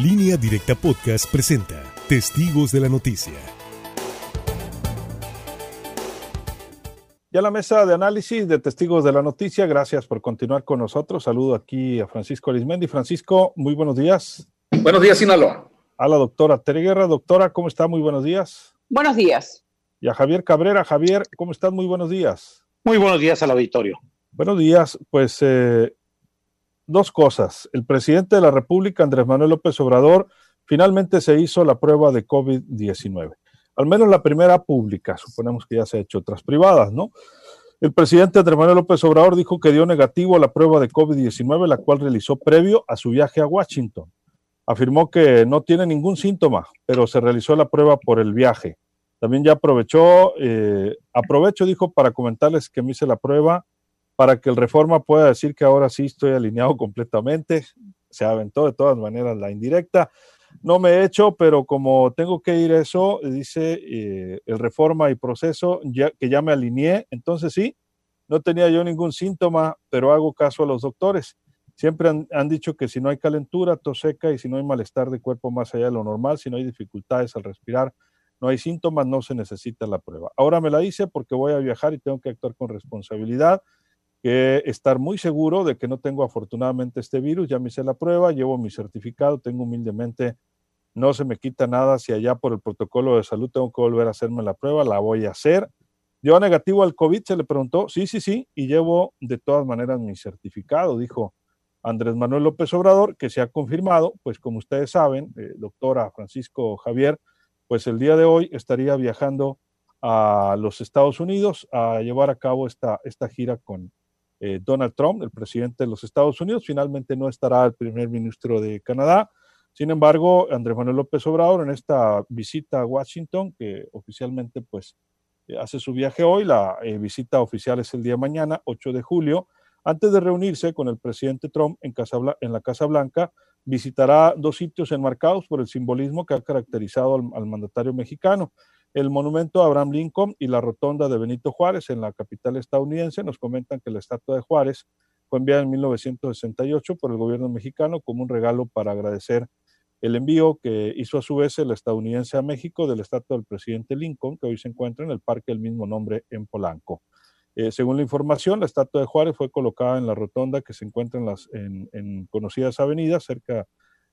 Línea Directa Podcast presenta Testigos de la Noticia. Ya la mesa de análisis de Testigos de la Noticia, gracias por continuar con nosotros. Saludo aquí a Francisco Arismendi. Francisco, muy buenos días. Buenos días, Sinaloa. A la doctora Tere Guerra. Doctora, ¿cómo está? Muy buenos días. Buenos días. Y a Javier Cabrera. Javier, ¿cómo estás? Muy buenos días. Muy buenos días al auditorio. Buenos días. Pues eh, dos cosas. El presidente de la República, Andrés Manuel López Obrador, finalmente se hizo la prueba de COVID-19. Al menos la primera pública, suponemos que ya se ha hecho otras privadas, ¿no? El presidente Andrés Manuel López Obrador dijo que dio negativo a la prueba de COVID-19, la cual realizó previo a su viaje a Washington. Afirmó que no tiene ningún síntoma, pero se realizó la prueba por el viaje. También ya aprovechó, eh, aprovecho, dijo, para comentarles que me hice la prueba para que el Reforma pueda decir que ahora sí estoy alineado completamente. Se aventó de todas maneras la indirecta. No me he hecho, pero como tengo que ir eso, dice eh, el Reforma y proceso, ya, que ya me alineé, entonces sí, no tenía yo ningún síntoma, pero hago caso a los doctores. Siempre han, han, dicho que si no hay calentura, tos seca y si no hay malestar de cuerpo más allá de lo normal, si no hay dificultades al respirar, no hay síntomas, no se necesita la prueba. Ahora me la hice porque voy a viajar y tengo que actuar con responsabilidad que estar muy seguro de que no tengo afortunadamente este virus, ya me hice la prueba, llevo mi certificado, tengo humildemente, no se me quita nada, si allá por el protocolo de salud tengo que volver a hacerme la prueba, la voy a hacer. ¿Yo negativo al COVID? Se le preguntó, sí, sí, sí, y llevo de todas maneras mi certificado, dijo Andrés Manuel López Obrador, que se ha confirmado, pues como ustedes saben, eh, doctora Francisco Javier, pues el día de hoy estaría viajando a los Estados Unidos a llevar a cabo esta, esta gira con, eh, Donald Trump, el presidente de los Estados Unidos. Finalmente no estará el primer ministro de Canadá. Sin embargo, Andrés Manuel López Obrador en esta visita a Washington, que oficialmente pues eh, hace su viaje hoy, la eh, visita oficial es el día mañana, 8 de julio, antes de reunirse con el presidente Trump en, Casa, la Casa Blanca, visitará dos sitios enmarcados por el simbolismo que ha caracterizado al mandatario mexicano el monumento a Abraham Lincoln y la rotonda de Benito Juárez en la capital estadounidense. Nos comentan que la estatua de Juárez fue enviada en 1968 por el gobierno mexicano como un regalo para agradecer el envío que hizo a su vez el estadounidense a México de la estatua del presidente Lincoln, que hoy se encuentra en el parque del mismo nombre en Polanco. Eh, según la información, la estatua de Juárez fue colocada en la rotonda que se encuentra en las en, en conocidas avenidas cerca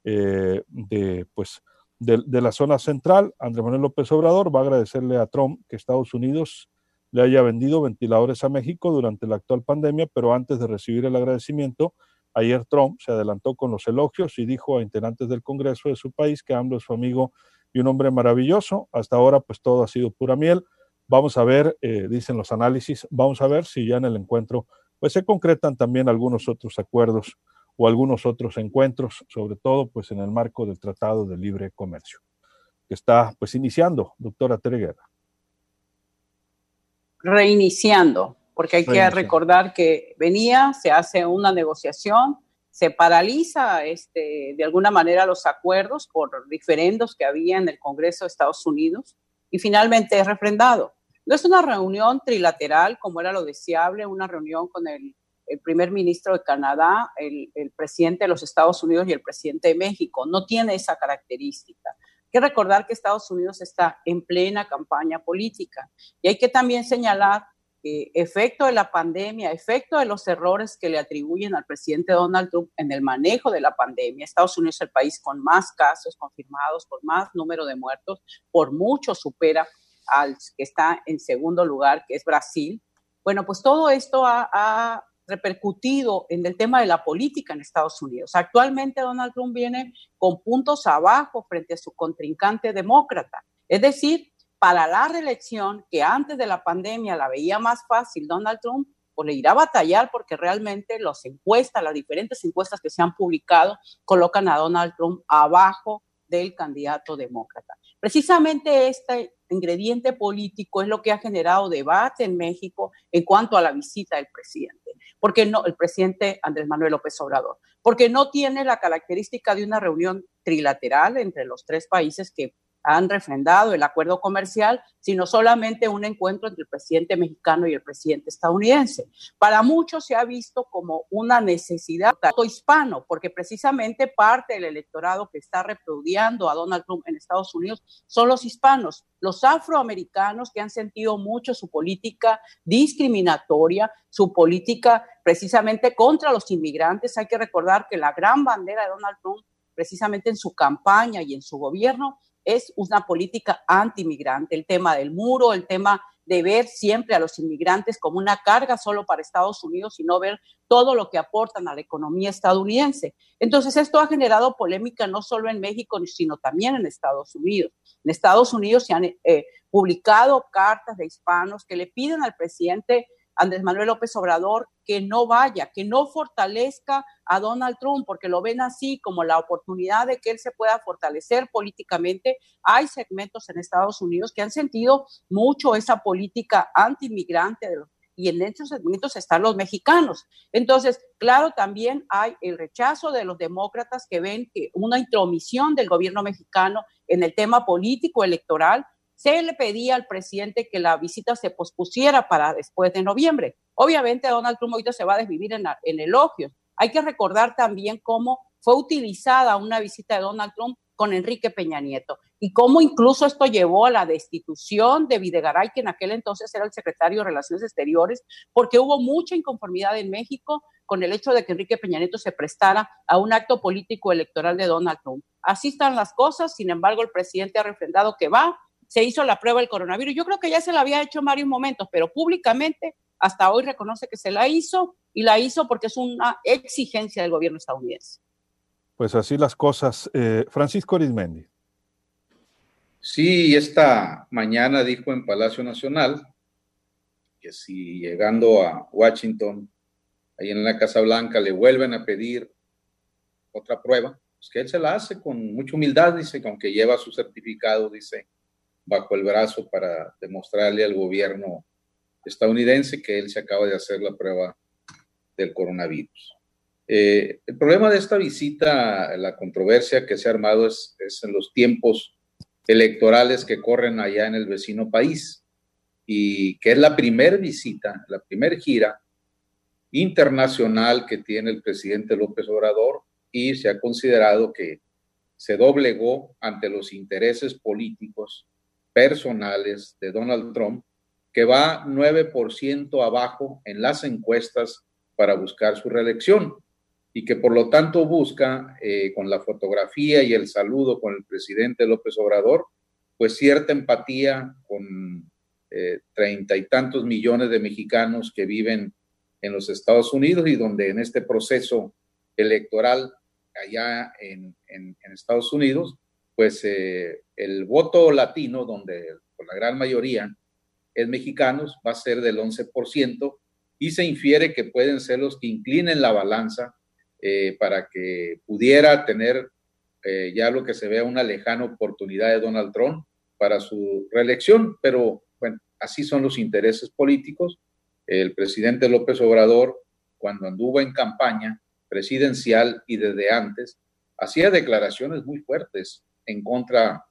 eh, de pues de, la zona central, Andrés Manuel López Obrador va a agradecerle a Trump que Estados Unidos le haya vendido ventiladores a México durante la actual pandemia, pero antes de recibir el agradecimiento, ayer Trump se adelantó con los elogios y dijo a integrantes del Congreso de su país que AMLO es su amigo y un hombre maravilloso. Hasta ahora, pues todo ha sido pura miel. Vamos a ver, eh, dicen los análisis, vamos a ver si ya en el encuentro pues se concretan también algunos otros acuerdos o algunos otros encuentros, sobre todo pues en el marco del Tratado de Libre Comercio, que está pues iniciando, doctora Tereguera. Reiniciando, porque hay que recordar que venía, se hace una negociación, se paraliza este, de alguna manera los acuerdos por diferendos que había en el Congreso de Estados Unidos y finalmente es refrendado. No es una reunión trilateral como era lo deseable, una reunión con el el primer ministro de Canadá, el, presidente de los Estados Unidos y el presidente de México. No tiene esa característica. Hay que recordar que Estados Unidos está en plena campaña política y hay que también señalar que efecto de la pandemia, efecto de los errores que le atribuyen al presidente Donald Trump en el manejo de la pandemia, Estados Unidos es el país con más casos confirmados, con más número de muertos, por mucho supera al que está en segundo lugar, que es Brasil. Bueno, pues todo esto ha repercutido en el tema de la política en Estados Unidos. Actualmente Donald Trump viene con puntos abajo frente a su contrincante demócrata. Es decir, para la reelección, que antes de la pandemia la veía más fácil Donald Trump, pues le irá a batallar porque realmente las encuestas, las diferentes encuestas que se han publicado, colocan a Donald Trump abajo del candidato demócrata. Precisamente este ingrediente político es lo que ha generado debate en México en cuanto a la visita del presidente. Porque no, el presidente Andrés Manuel López Obrador, porque no tiene la característica de una reunión trilateral entre los tres países que han refrendado el acuerdo comercial, sino solamente un encuentro entre el presidente mexicano y el presidente estadounidense. Para muchos se ha visto como una necesidad hispano, porque precisamente parte del electorado que está repudiando a Donald Trump en Estados Unidos son los hispanos, los afroamericanos que han sentido mucho su política discriminatoria, su política precisamente contra los inmigrantes. Hay que recordar que la gran bandera de Donald Trump precisamente en su campaña y en su gobierno es una política anti-inmigrante, el tema del muro, el tema de ver siempre a los inmigrantes como una carga solo para Estados Unidos y no ver todo lo que aportan a la economía estadounidense. Entonces, esto ha generado polémica no solo en México, sino también en Estados Unidos. En Estados Unidos se han eh, publicado cartas de hispanos que le piden al presidente Andrés Manuel López Obrador que no vaya, que no fortalezca a Donald Trump, porque lo ven así como la oportunidad de que él se pueda fortalecer políticamente. Hay segmentos en Estados Unidos que han sentido mucho esa política anti-inmigrante y en esos segmentos están los mexicanos. Entonces, claro, también hay el rechazo de los demócratas que ven que una intromisión del gobierno mexicano en el tema político electoral se le pedía al presidente que la visita se pospusiera para después de noviembre. Obviamente Donald Trump ahorita se va a desvivir en, elogios. Hay que recordar también cómo fue utilizada una visita de Donald Trump con Enrique Peña Nieto y cómo incluso esto llevó a la destitución de Videgaray, que en aquel entonces era el secretario de Relaciones Exteriores, porque hubo mucha inconformidad en México con el hecho de que Enrique Peña Nieto se prestara a un acto político electoral de Donald Trump. Así están las cosas, sin embargo, el presidente ha refrendado que va se hizo la prueba del coronavirus. Yo creo que ya se la había hecho en varios momentos, pero públicamente hasta hoy reconoce que se la hizo y la hizo porque es una exigencia del gobierno estadounidense. Pues así las cosas. Eh, Francisco Arizmendi. Sí, esta mañana dijo en Palacio Nacional que si llegando a Washington, ahí en la Casa Blanca, le vuelven a pedir otra prueba, pues que él se la hace con mucha humildad, dice, que aunque lleva su certificado, dice, bajo el brazo para demostrarle al gobierno estadounidense que él se acaba de hacer la prueba del coronavirus. Eh, el problema de esta visita, la controversia que se ha armado es, es, en los tiempos electorales que corren allá en el vecino país y que es la primera visita, la primera gira internacional que tiene el presidente López Obrador y se ha considerado que se doblegó ante los intereses políticos personales de Donald Trump, que va 9% abajo en las encuestas para buscar su reelección y que por lo tanto busca, eh, con la fotografía y el saludo con el presidente López Obrador, pues cierta empatía con eh, treinta y tantos millones de mexicanos que viven en los Estados Unidos y donde en este proceso electoral allá en, Estados Unidos, pues eh, el voto latino, donde la gran mayoría es mexicanos, va a ser del 11% y se infiere que pueden ser los que inclinen la balanza eh, para que pudiera tener eh, ya lo que se vea una lejana oportunidad de Donald Trump para su reelección, pero bueno, así son los intereses políticos. El presidente López Obrador, cuando anduvo en campaña presidencial y desde antes, hacía declaraciones muy fuertes en contra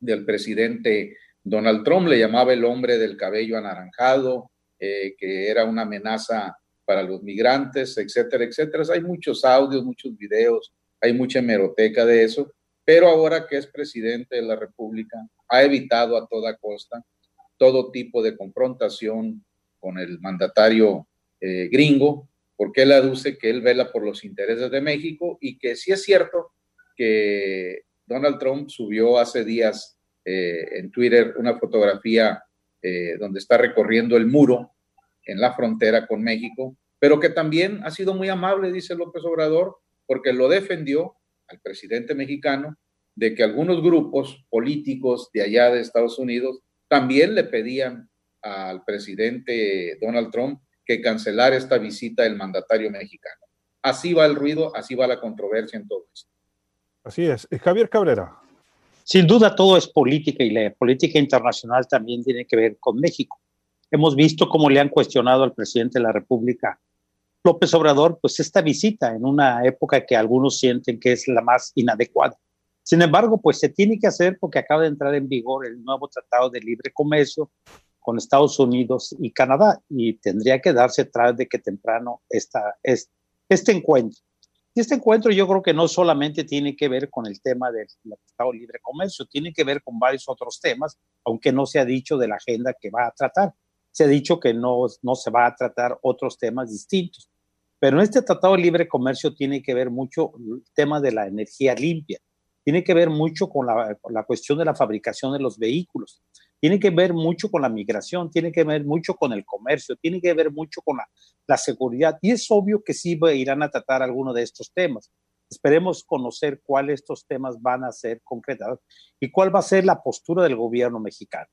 del presidente Donald Trump, le llamaba el hombre del cabello anaranjado, eh, que era una amenaza para los migrantes, etcétera, etcétera. Hay muchos audios, muchos videos, hay mucha hemeroteca de eso, pero ahora que es presidente de la República, ha evitado a toda costa todo tipo de confrontación con el mandatario eh, gringo, porque él aduce que él vela por los intereses de México y que sí es cierto que Donald Trump subió hace días eh, en Twitter una fotografía eh, donde está recorriendo el muro en la frontera con México, pero que también ha sido muy amable, dice López Obrador, porque lo defendió al presidente mexicano de que algunos grupos políticos de allá de Estados Unidos también le pedían al presidente Donald Trump que cancelara esta visita del mandatario mexicano. Así va el ruido, así va la controversia en todo esto. Así es. Javier Cabrera. Sin duda todo es política y la política internacional también tiene que ver con México. Hemos visto cómo le han cuestionado al presidente de la República López Obrador, pues esta visita en una época que algunos sienten que es la más inadecuada. Sin embargo, pues se tiene que hacer porque acaba de entrar en vigor el nuevo Tratado de Libre Comercio con Estados Unidos y Canadá y tendría que darse tras de que temprano esta, este, este encuentro. Y este encuentro yo creo que no solamente tiene que ver con el tema del Tratado Libre Comercio, tiene que ver con varios otros temas, aunque no se ha dicho de la agenda que va a tratar. Se ha dicho que no, no se va a tratar otros temas distintos. Pero en este Tratado de Libre Comercio tiene que ver mucho el tema de la energía limpia, tiene que ver mucho con la, cuestión de la fabricación de los vehículos, tiene que ver mucho con la migración, tiene que ver mucho con el comercio, tiene que ver mucho con la, seguridad. Y es obvio que sí irán a tratar algunos de estos temas. Esperemos conocer cuáles estos temas van a ser concretados y cuál va a ser la postura del gobierno mexicano.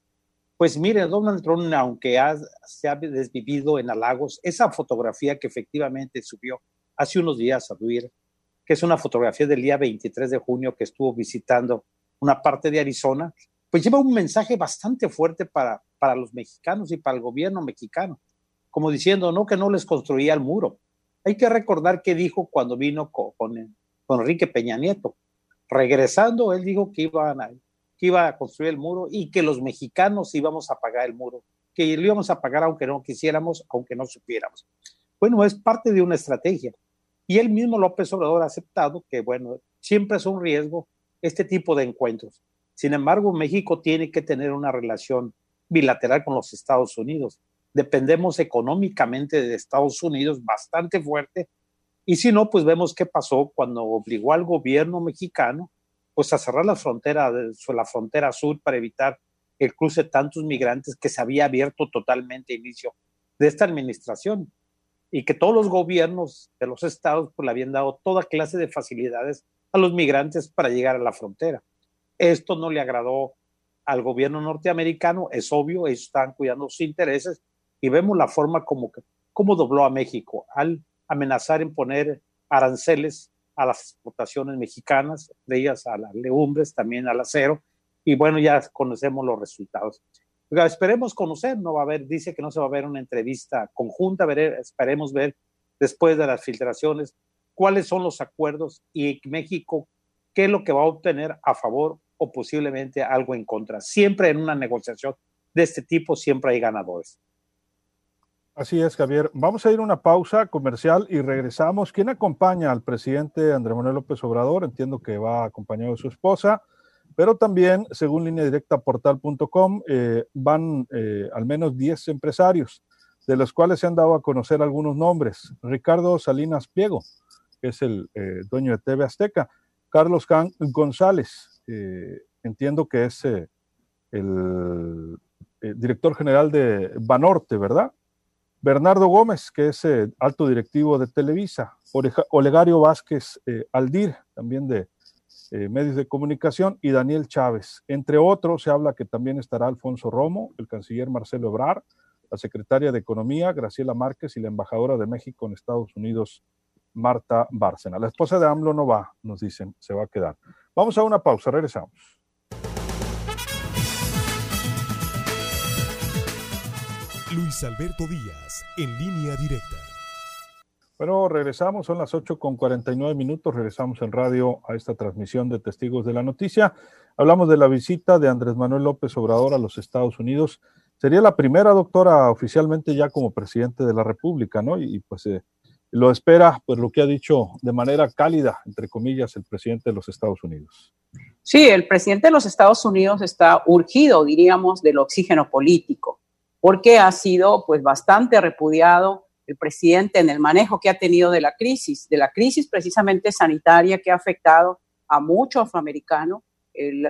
Pues mire, Donald Trump, aunque se ha desvivido en halagos, esa fotografía que efectivamente subió hace unos días a Twitter, que es una fotografía del día 23 de junio que estuvo visitando una parte de Arizona, pues lleva un mensaje bastante fuerte para, para los mexicanos y para el gobierno mexicano, como diciendo, no, que no les construía el muro. Hay que recordar qué dijo cuando vino con, con, con Enrique Peña Nieto. Regresando, él dijo que iban a, que iba a construir el muro y que los mexicanos íbamos a pagar el muro, que lo íbamos a pagar aunque no quisiéramos, aunque no supiéramos. Bueno, es parte de una estrategia. Y él mismo, López Obrador, ha aceptado que, bueno, siempre es un riesgo este tipo de encuentros. Sin embargo, México tiene que tener una relación bilateral con los Estados Unidos. Dependemos económicamente de Estados Unidos bastante fuerte. Y si no, pues vemos qué pasó cuando obligó al gobierno mexicano pues a cerrar la frontera, la frontera sur para evitar el cruce de tantos migrantes que se había abierto totalmente a inicio de esta administración y que todos los gobiernos de los estados pues, le habían dado toda clase de facilidades a los migrantes para llegar a la frontera. Esto no le agradó al gobierno norteamericano, es obvio, ellos están cuidando sus intereses y vemos la forma como, como dobló a México al amenazar en poner aranceles a las exportaciones mexicanas, de ellas a las legumbres, también al acero, y bueno, ya conocemos los resultados. esperemos conocer, no va a haber, dice que no se va a ver una entrevista conjunta, esperemos ver después de las filtraciones cuáles son los acuerdos y México qué es lo que va a obtener a favor posiblemente algo en contra. Siempre en una negociación de este tipo, siempre hay ganadores. Así es, Javier. Vamos a ir a una pausa comercial y regresamos. ¿Quién acompaña al presidente Andrés Manuel López Obrador? Entiendo que va acompañado de su esposa, pero también, según línea directa portal.com, eh, van eh, al menos 10 empresarios, de los cuales se han dado a conocer algunos nombres. Ricardo Salinas Pliego, que es el eh, dueño de TV Azteca. Carlos González, entiendo que es el director general de Banorte, ¿verdad? Bernardo Gómez, que es eh, alto directivo de Televisa, Olegario Vázquez eh, Aldir, también de eh, medios de comunicación, y Daniel Chávez. Entre otros, se habla que también estará Alfonso Romo, el canciller Marcelo Ebrar, la secretaria de Economía, Graciela Márquez, y la embajadora de México en Estados Unidos, Marta Bárcena. La esposa de AMLO no va, nos dicen, se va a quedar. Vamos a una pausa, regresamos. Luis Alberto Díaz, en línea directa. Bueno, regresamos, son las 8 con 49 minutos, regresamos en radio a esta transmisión de Testigos de la Noticia. Hablamos de la visita de Andrés Manuel López Obrador a los Estados Unidos. Sería la primera doctora oficialmente ya como presidente de la República, ¿no? Y, pues eh, lo espera, pues lo que ha dicho de manera cálida, entre comillas, el presidente de los Estados Unidos. Sí, el presidente de los Estados Unidos está urgido, diríamos, del oxígeno político porque ha sido pues bastante repudiado el presidente en el manejo que ha tenido de la crisis, de la crisis precisamente sanitaria que ha afectado a muchos afroamericanos.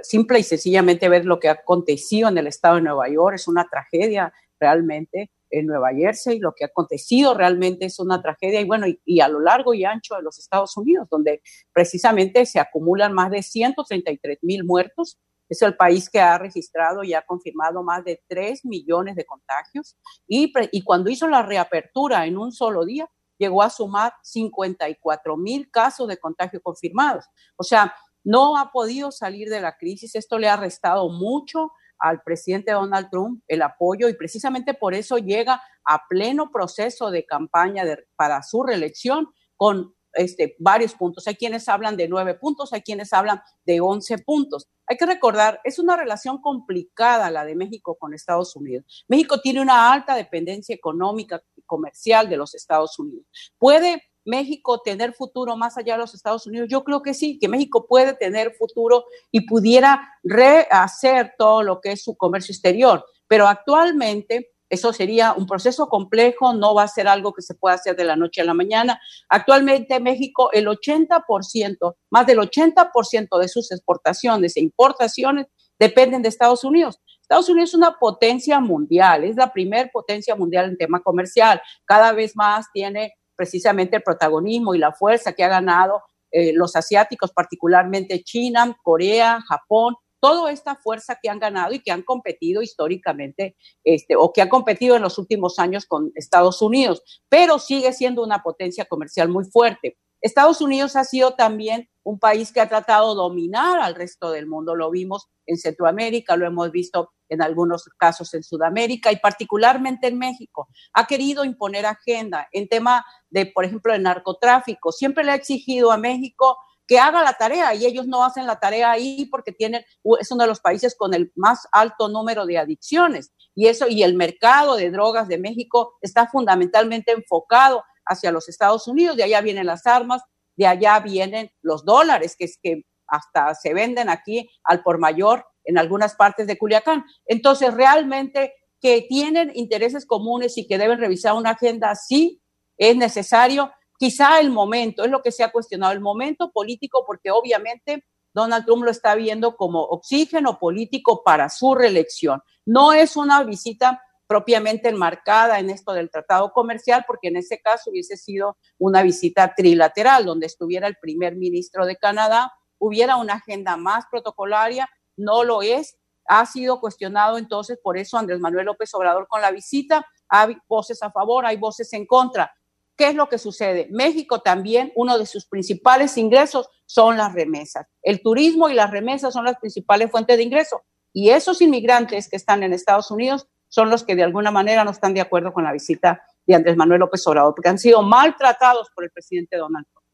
simple y sencillamente ver lo que ha acontecido en el estado de Nueva York es una tragedia realmente en Nueva Jersey, lo que ha acontecido realmente es una tragedia y bueno, y, a lo largo y ancho de los Estados Unidos, donde precisamente se acumulan más de 133 mil muertos es el país que ha registrado y ha confirmado más de 3 millones de contagios y, y cuando hizo la reapertura en un solo día, llegó a sumar 54 mil casos de contagio confirmados. O sea, no ha podido salir de la crisis. Esto le ha restado mucho al presidente Donald Trump el apoyo y precisamente por eso llega a pleno proceso de campaña para su reelección con este, varios puntos. Hay quienes hablan de nueve puntos, hay quienes hablan de once puntos. Hay que recordar, es una relación complicada la de México con Estados Unidos. México tiene una alta dependencia económica y comercial de los Estados Unidos. ¿Puede México tener futuro más allá de los Estados Unidos? Yo creo que sí, que México puede tener futuro y pudiera rehacer todo lo que es su comercio exterior. Pero actualmente eso sería un proceso complejo, no va a ser algo que se pueda hacer de la noche a la mañana. Actualmente México, el 80%, más del 80% de sus exportaciones e importaciones dependen de Estados Unidos. Estados Unidos es una potencia mundial, es la primer potencia mundial en tema comercial. Cada vez más tiene precisamente el protagonismo y la fuerza que ha ganado eh, los asiáticos, particularmente China, Corea, Japón, toda esta fuerza que han ganado y que han competido históricamente este, o que han competido en los últimos años con Estados Unidos, pero sigue siendo una potencia comercial muy fuerte. Estados Unidos ha sido también un país que ha tratado de dominar al resto del mundo. Lo vimos en Centroamérica, lo hemos visto en algunos casos en Sudamérica y particularmente en México. Ha querido imponer agenda en tema de, por ejemplo, el narcotráfico. Siempre le ha exigido a México que haga la tarea y ellos no hacen la tarea ahí porque tienen, es uno de los países con el más alto número de adicciones y eso y el mercado de drogas de México está fundamentalmente enfocado hacia los Estados Unidos, de allá vienen las armas, de allá vienen los dólares que es que hasta se venden aquí al por mayor en algunas partes de Culiacán. Entonces, realmente que tienen intereses comunes y que deben revisar una agenda, sí es necesario, quizá el momento, es lo que se ha cuestionado, el momento político, porque obviamente Donald Trump lo está viendo como oxígeno político para su reelección. No es una visita propiamente enmarcada en esto del tratado comercial, porque en ese caso hubiese sido una visita trilateral, donde estuviera el primer ministro de Canadá, hubiera una agenda más protocolaria, no lo es. Ha sido cuestionado entonces, por eso Andrés Manuel López Obrador con la visita, hay voces a favor, hay voces en contra. ¿Qué es lo que sucede? México también, uno de sus principales ingresos son las remesas. El turismo y las remesas son las principales fuentes de ingreso. Y esos inmigrantes que están en Estados Unidos son los que de alguna manera no están de acuerdo con la visita de Andrés Manuel López Obrador, porque han sido maltratados por el presidente Donald Trump.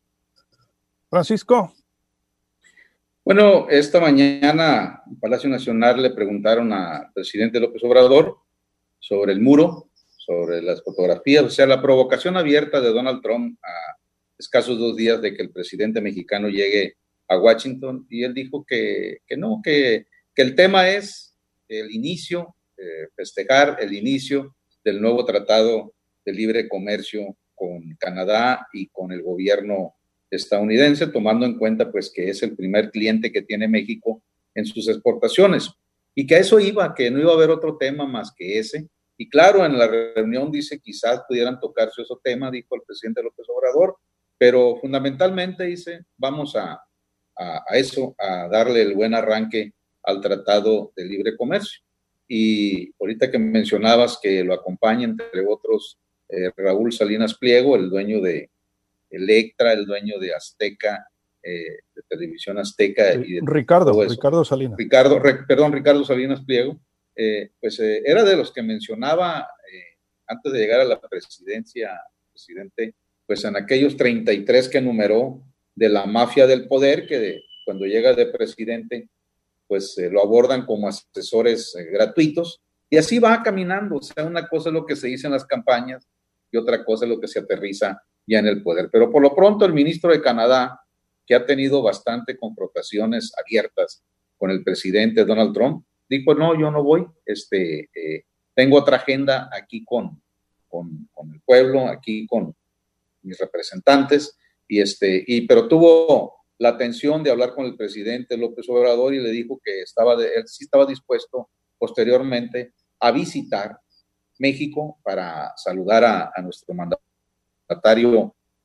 Francisco. Bueno, esta mañana en Palacio Nacional le preguntaron al presidente López Obrador sobre el muro sobre las fotografías, o sea, la provocación abierta de Donald Trump a escasos dos días de que el presidente mexicano llegue a Washington y él dijo que, no, que, que, el tema es el inicio, eh, festejar el inicio del nuevo tratado de libre comercio con Canadá y con el gobierno estadounidense, tomando en cuenta pues que es el primer cliente que tiene México en sus exportaciones y que a eso iba, que no iba a haber otro tema más que ese, y claro, en la reunión dice quizás pudieran tocarse esos temas, dijo el presidente López Obrador, pero fundamentalmente dice, vamos a, a, eso, a darle el buen arranque al Tratado de Libre Comercio. Y ahorita que mencionabas que lo acompaña, entre otros, eh, Raúl Salinas Pliego, el dueño de Electra, el dueño de Azteca, eh, de Televisión Azteca. Y de Ricardo, Ricardo Salinas. Ricardo, perdón, Ricardo Salinas Pliego eh, pues eh, era de los que mencionaba antes de llegar a la presidencia, presidente, pues en aquellos 33 que numeró de la mafia del poder, que cuando llega de presidente, pues lo abordan como asesores gratuitos, y así va caminando. O sea, una cosa es lo que se dice en las campañas y otra cosa es lo que se aterriza ya en el poder. Pero por lo pronto el ministro de Canadá, que ha tenido bastante confrontaciones abiertas con el presidente Donald Trump, dijo, no, yo no voy, este, eh, tengo otra agenda aquí con, con, el pueblo, aquí con mis representantes, y este, y, pero tuvo la atención de hablar con el presidente López Obrador y le dijo que estaba de, él sí estaba dispuesto posteriormente a visitar México para saludar a, a nuestro mandatario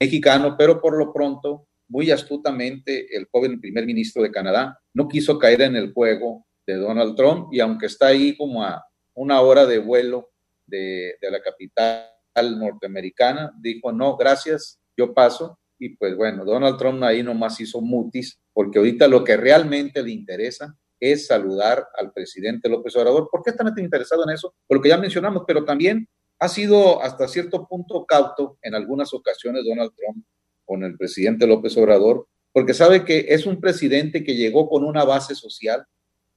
mexicano, pero por lo pronto, muy astutamente, el joven primer ministro de Canadá no quiso caer en el juego de Donald Trump y aunque está ahí como a una hora de vuelo de, la capital norteamericana, dijo, no, gracias, yo paso. Y pues bueno, Donald Trump ahí nomás hizo mutis, porque ahorita lo que realmente le interesa es saludar al presidente López Obrador. ¿Por qué está tan interesado en eso? Por lo que ya mencionamos, pero también ha sido hasta cierto punto cauto en algunas ocasiones Donald Trump con el presidente López Obrador, porque sabe que es un presidente que llegó con una base social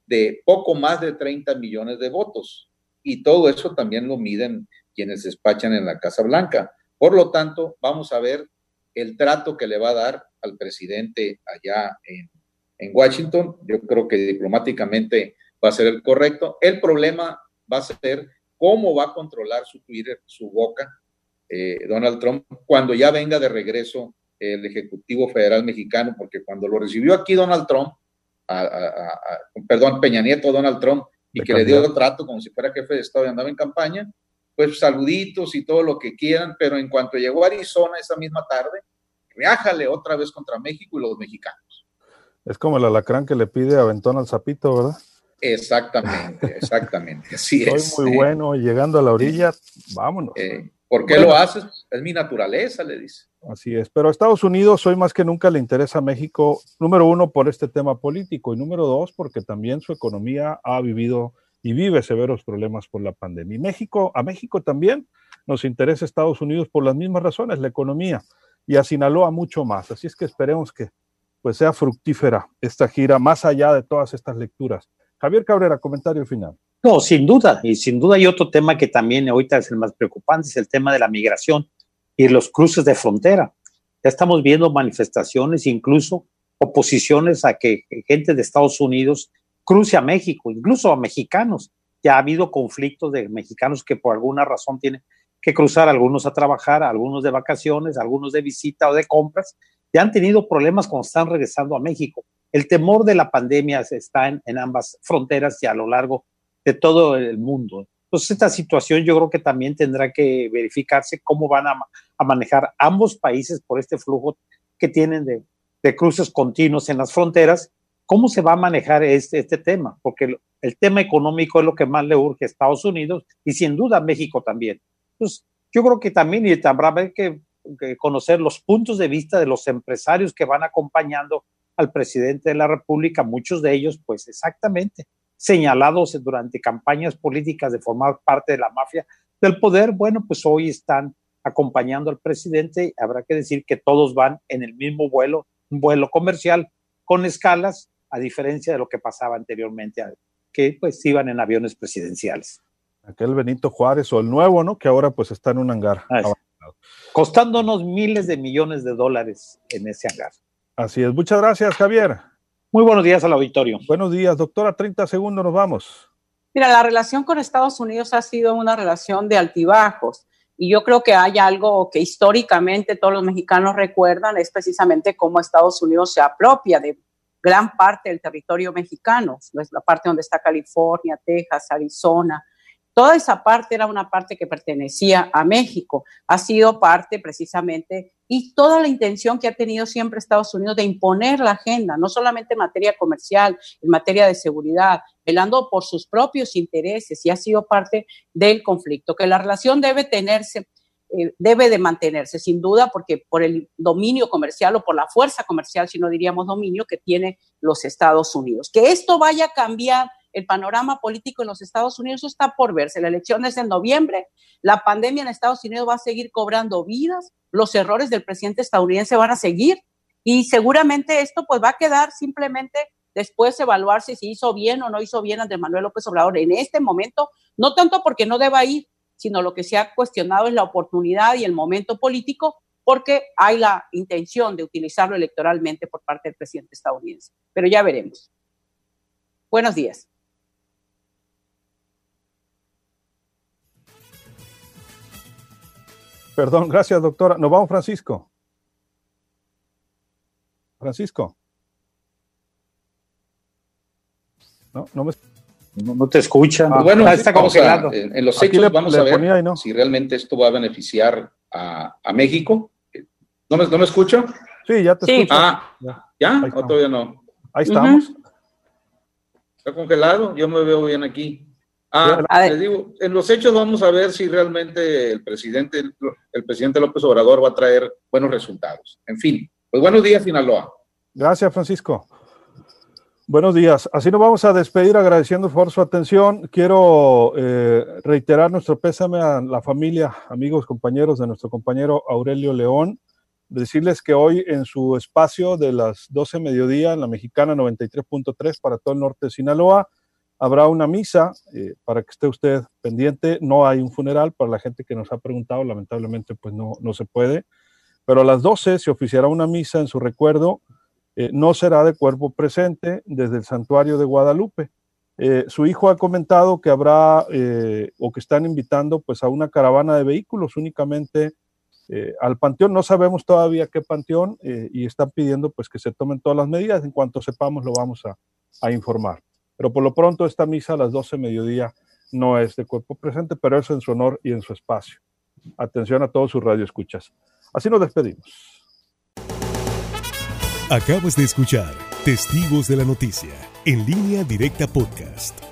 de poco más de 30 millones de votos. Y todo eso también lo miden quienes despachan en la Casa Blanca. Por lo tanto, vamos a ver el trato que le va a dar al presidente allá en, en Washington. Yo creo que diplomáticamente va a ser el correcto. El problema va a ser cómo va a controlar su Twitter, su boca, eh, Donald Trump, cuando ya venga de regreso el Ejecutivo Federal Mexicano, porque cuando lo recibió aquí Donald Trump, perdón, Peña Nieto, Donald Trump, y que le dio trato como si fuera jefe de Estado y andaba en campaña, pues saluditos y todo lo que quieran, pero en cuanto llegó a Arizona esa misma tarde, reájale otra vez contra México y los mexicanos. Es como el alacrán que le pide aventón al zapito, ¿verdad? Exactamente, exactamente. Así Soy es. muy bueno, llegando a la orilla, vámonos. Eh, ¿Por qué lo haces? Es mi naturaleza, le dice. Así es, pero a Estados Unidos hoy más que nunca le interesa a México, número uno, por este tema político y número dos, porque también su economía ha vivido y vive severos problemas por la pandemia. Y México, a México también nos interesa Estados Unidos por las mismas razones, la economía, y a Sinaloa mucho más. Así es que esperemos que pues sea fructífera esta gira, más allá de todas estas lecturas. Javier Cabrera, comentario final. No, sin duda, y sin duda hay otro tema que también ahorita es el más preocupante, es el tema de la migración y los cruces de frontera. Ya estamos viendo manifestaciones, incluso oposiciones a que gente de Estados Unidos cruce a México, incluso a mexicanos. Ya ha habido conflictos de mexicanos que por alguna razón tienen que cruzar, algunos a trabajar, algunos de vacaciones, algunos de visita o de compras, ya han tenido problemas cuando están regresando a México. El temor de la pandemia está en, ambas fronteras y a lo largo de todo el mundo. Entonces, esta situación yo creo que también tendrá que verificarse cómo van a, manejar ambos países por este flujo que tienen de, cruces continuos en las fronteras. ¿Cómo se va a manejar este, este tema? Porque el, el, tema económico es lo que más le urge a Estados Unidos y sin duda a México también. Entonces, yo creo que también y habrá que, que conocer los puntos de vista de los empresarios que van acompañando al presidente de la República, muchos de ellos, pues exactamente, señalados durante campañas políticas de formar parte de la mafia del poder, bueno, pues hoy están acompañando al presidente. Habrá que decir que todos van en el mismo vuelo, un vuelo comercial con escalas, a diferencia de lo que pasaba anteriormente, que pues iban en aviones presidenciales. Aquel Benito Juárez o el nuevo, ¿no? Que ahora pues está en un hangar. Ah, costándonos miles de millones de dólares en ese hangar. Así es. Muchas gracias, Javier. Muy buenos días al auditorio. Buenos días, doctora. 30 segundos, nos vamos. Mira, la relación con Estados Unidos ha sido una relación de altibajos. Y yo creo que hay algo que históricamente todos los mexicanos recuerdan, es precisamente cómo Estados Unidos se apropia de gran parte del territorio mexicano, la parte donde está California, Texas, Arizona, Toda esa parte era una parte que pertenecía a México, ha sido parte precisamente y toda la intención que ha tenido siempre Estados Unidos de imponer la agenda, no solamente en materia comercial, en materia de seguridad, velando por sus propios intereses y ha sido parte del conflicto, que la relación debe tenerse, eh, debe de mantenerse sin duda porque por el dominio comercial o por la fuerza comercial, si no diríamos dominio, que tiene los Estados Unidos. Que esto vaya a cambiar el panorama político en los Estados Unidos está por verse. La elección es en noviembre, la pandemia en Estados Unidos va a seguir cobrando vidas, los errores del presidente estadounidense van a seguir y seguramente esto pues va a quedar simplemente después evaluarse si hizo bien o no hizo bien Andrés Manuel López Obrador en este momento, no tanto porque no deba ir, sino lo que se ha cuestionado es la oportunidad y el momento político porque hay la intención de utilizarlo electoralmente por parte del presidente estadounidense. Pero ya veremos. Buenos días. Perdón, gracias, doctora. Nos vamos, Francisco. Francisco. No, no me. No, no te escuchan. Ah, bueno, está congelado. En, en, los hechos le, vamos le a ver no. si realmente esto va a beneficiar a, a México. ¿No me, ¿No me escucho? Sí, ya te sí. escucho. Ah, ¿ya? ¿Ya? ¿O todavía no? Ahí estamos. Uh -huh. Está congelado, yo me veo bien aquí. Ah, les digo, en los hechos vamos a ver si realmente el presidente, el presidente López Obrador va a traer buenos resultados. En fin, pues buenos días, Sinaloa. Gracias, Francisco. Buenos días. Así nos vamos a despedir agradeciendo por su atención. Quiero eh, reiterar nuestro pésame a la familia, amigos, compañeros de nuestro compañero Aurelio León. Decirles que hoy en su espacio de las 12 mediodía en la mexicana 93.3 para todo el norte de Sinaloa, habrá una misa eh, para que esté usted pendiente. No hay un funeral para la gente que nos ha preguntado, lamentablemente pues no, no se puede. Pero a las 12 se oficiará una misa en su recuerdo. Eh, no será de cuerpo presente desde el santuario de Guadalupe. Eh, su hijo ha comentado que habrá o que están invitando pues a una caravana de vehículos únicamente al panteón. No sabemos todavía qué panteón y están pidiendo pues que se tomen todas las medidas. En cuanto sepamos lo vamos a, a, informar. Pero por lo pronto esta misa a las 12 mediodía no es de cuerpo presente, pero es en su honor y en su espacio. Atención a todos sus radioescuchas. Así nos despedimos. Acabas de escuchar Testigos de la Noticia en línea directa podcast.